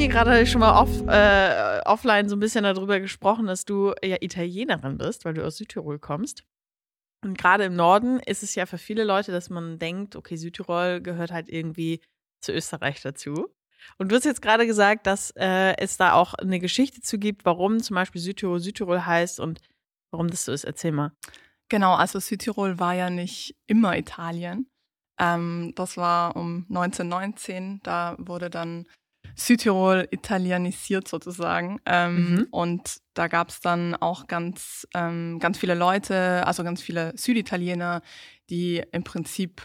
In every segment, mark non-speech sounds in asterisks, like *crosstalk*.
hier gerade schon mal off, äh, offline so ein bisschen darüber gesprochen, dass du ja Italienerin bist, weil du aus Südtirol kommst. Und gerade im Norden ist es ja für viele Leute, dass man denkt, okay, Südtirol gehört halt irgendwie zu Österreich dazu. Und du hast jetzt gerade gesagt, dass äh, es da auch eine Geschichte zu gibt, warum zum Beispiel Südtirol Südtirol heißt und warum das so ist. Erzähl mal. Genau, also Südtirol war ja nicht immer Italien. Ähm, das war um 1919, da wurde dann Südtirol italienisiert sozusagen. Ähm, mhm. Und da gab es dann auch ganz, ähm, ganz viele Leute, also ganz viele Süditaliener, die im Prinzip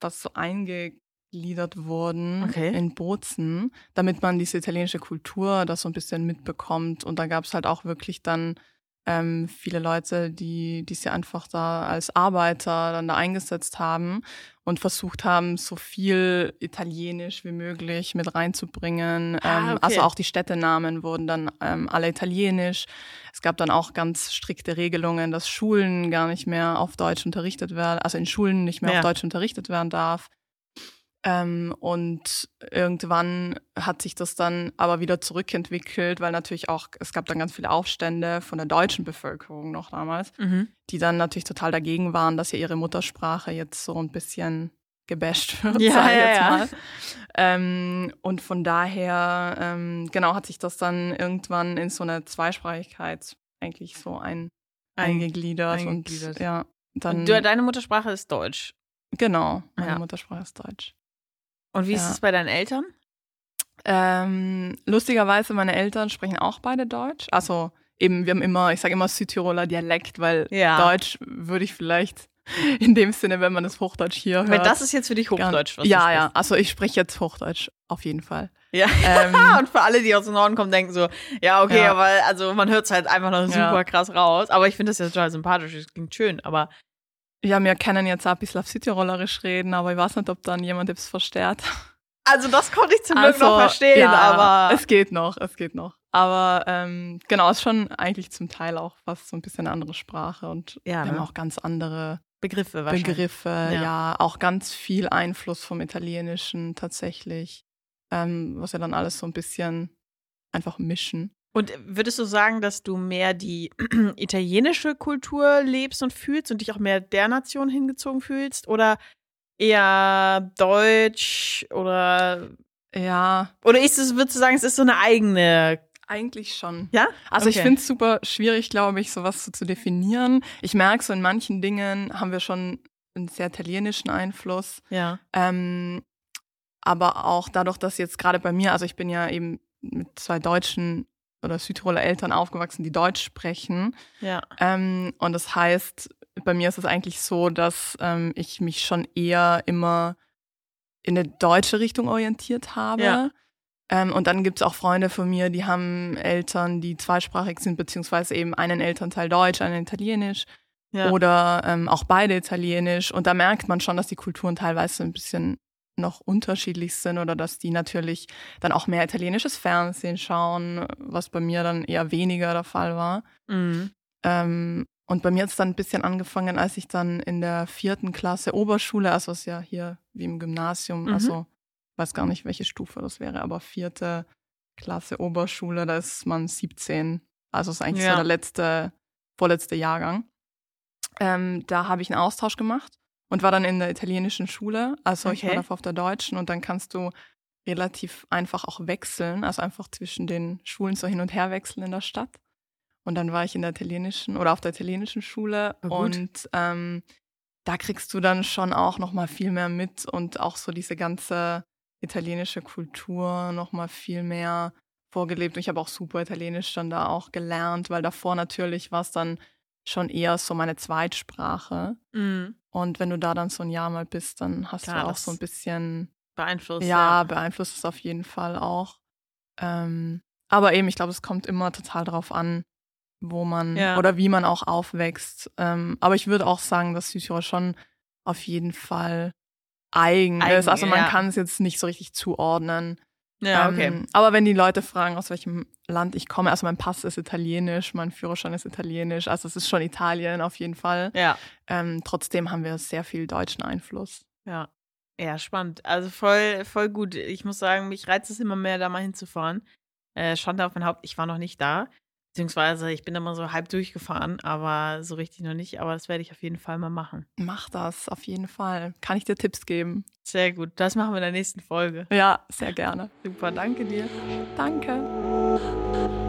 was so eingegliedert wurden okay. in Bozen, damit man diese italienische Kultur das so ein bisschen mitbekommt. Und da gab es halt auch wirklich dann ähm, viele Leute, die, die sie einfach da als Arbeiter dann da eingesetzt haben und versucht haben, so viel Italienisch wie möglich mit reinzubringen. Ah, ähm, okay. Also auch die Städtenamen wurden dann ähm, alle italienisch. Es gab dann auch ganz strikte Regelungen, dass Schulen gar nicht mehr auf Deutsch unterrichtet werden, also in Schulen nicht mehr ja. auf Deutsch unterrichtet werden darf. Ähm, und irgendwann hat sich das dann aber wieder zurückentwickelt, weil natürlich auch, es gab dann ganz viele Aufstände von der deutschen Bevölkerung noch damals, mhm. die dann natürlich total dagegen waren, dass ja ihre Muttersprache jetzt so ein bisschen gebasht *laughs* wird, ja, sag ich ja, jetzt mal. Ja. Ähm, und von daher, ähm, genau, hat sich das dann irgendwann in so eine Zweisprachigkeit eigentlich so ein, eingegliedert. eingegliedert. Und ja, dann. Und deine Muttersprache ist Deutsch. Genau, meine Muttersprache ist Deutsch. Und wie ist es bei deinen Eltern? Ähm, lustigerweise, meine Eltern sprechen auch beide Deutsch. Also eben, wir haben immer, ich sage immer Südtiroler Dialekt, weil ja. Deutsch würde ich vielleicht *laughs* in dem Sinne, wenn man das Hochdeutsch hier hört. Weil das ist jetzt für dich Hochdeutsch, was Ja, ja. Also ich spreche jetzt Hochdeutsch, auf jeden Fall. Ja. Ähm, *laughs* und für alle, die aus dem Norden kommen, denken so, ja, okay, ja. aber also man hört es halt einfach noch super ja. krass raus. Aber ich finde das ja total sympathisch, es klingt schön, aber ja, wir können jetzt auch ein bisschen auf Südtirolerisch reden, aber ich weiß nicht, ob dann jemand es versteht. Also das konnte ich zum Glück also, noch verstehen, ja, aber. Es geht noch, es geht noch. Aber ähm, genau, ist schon eigentlich zum Teil auch fast so ein bisschen eine andere Sprache und ja, wir ne? haben auch ganz andere Begriffe wahrscheinlich. Begriffe, ja. ja. Auch ganz viel Einfluss vom Italienischen tatsächlich. Ähm, was ja dann alles so ein bisschen einfach mischen. Und würdest du sagen, dass du mehr die *clears throat* italienische Kultur lebst und fühlst und dich auch mehr der Nation hingezogen fühlst? Oder eher deutsch oder ja. Oder ist es, würdest du sagen, es ist so eine eigene eigentlich schon. Ja? Also okay. ich finde es super schwierig, glaube ich, sowas so zu definieren. Ich merke so, in manchen Dingen haben wir schon einen sehr italienischen Einfluss. Ja. Ähm, aber auch dadurch, dass jetzt gerade bei mir, also ich bin ja eben mit zwei deutschen oder Südtiroler Eltern aufgewachsen, die Deutsch sprechen. Ja. Ähm, und das heißt, bei mir ist es eigentlich so, dass ähm, ich mich schon eher immer in eine deutsche Richtung orientiert habe. Ja. Ähm, und dann gibt es auch Freunde von mir, die haben Eltern, die zweisprachig sind, beziehungsweise eben einen Elternteil Deutsch, einen Italienisch. Ja. Oder ähm, auch beide Italienisch. Und da merkt man schon, dass die Kulturen teilweise ein bisschen noch unterschiedlich sind oder dass die natürlich dann auch mehr italienisches Fernsehen schauen, was bei mir dann eher weniger der Fall war. Mhm. Ähm, und bei mir hat es dann ein bisschen angefangen, als ich dann in der vierten Klasse Oberschule, also es ist ja hier wie im Gymnasium, mhm. also weiß gar nicht, welche Stufe das wäre, aber vierte Klasse Oberschule, da ist man 17. Also ist eigentlich ja. so der letzte, vorletzte Jahrgang. Ähm, da habe ich einen Austausch gemacht und war dann in der italienischen Schule. Also okay. ich war davor auf der deutschen und dann kannst du relativ einfach auch wechseln, also einfach zwischen den Schulen so hin und her wechseln in der Stadt. Und dann war ich in der italienischen oder auf der italienischen Schule und ähm, da kriegst du dann schon auch noch mal viel mehr mit und auch so diese ganze italienische Kultur noch mal viel mehr vorgelebt. Und ich habe auch super Italienisch dann da auch gelernt, weil davor natürlich war es dann schon eher so meine Zweitsprache. Mhm. Und wenn du da dann so ein Jahr mal bist, dann hast Klar, du auch so ein bisschen beeinflusst. Ja, ja. beeinflusst es auf jeden Fall auch. Ähm, aber eben, ich glaube, es kommt immer total darauf an, wo man ja. oder wie man auch aufwächst. Ähm, aber ich würde auch sagen, dass Südtirol schon auf jeden Fall eigen, eigen ist. Also man ja. kann es jetzt nicht so richtig zuordnen. Ja, okay. Ähm, aber wenn die Leute fragen, aus welchem Land ich komme, also mein Pass ist italienisch, mein Führerschein ist italienisch, also es ist schon Italien auf jeden Fall. Ja. Ähm, trotzdem haben wir sehr viel deutschen Einfluss. Ja. Ja, spannend. Also voll, voll gut. Ich muss sagen, mich reizt es immer mehr, da mal hinzufahren. Äh, Schande auf mein Haupt, ich war noch nicht da. Beziehungsweise ich bin da mal so halb durchgefahren, aber so richtig noch nicht. Aber das werde ich auf jeden Fall mal machen. Mach das, auf jeden Fall. Kann ich dir Tipps geben? Sehr gut. Das machen wir in der nächsten Folge. Ja, sehr gerne. Super, danke dir. Danke.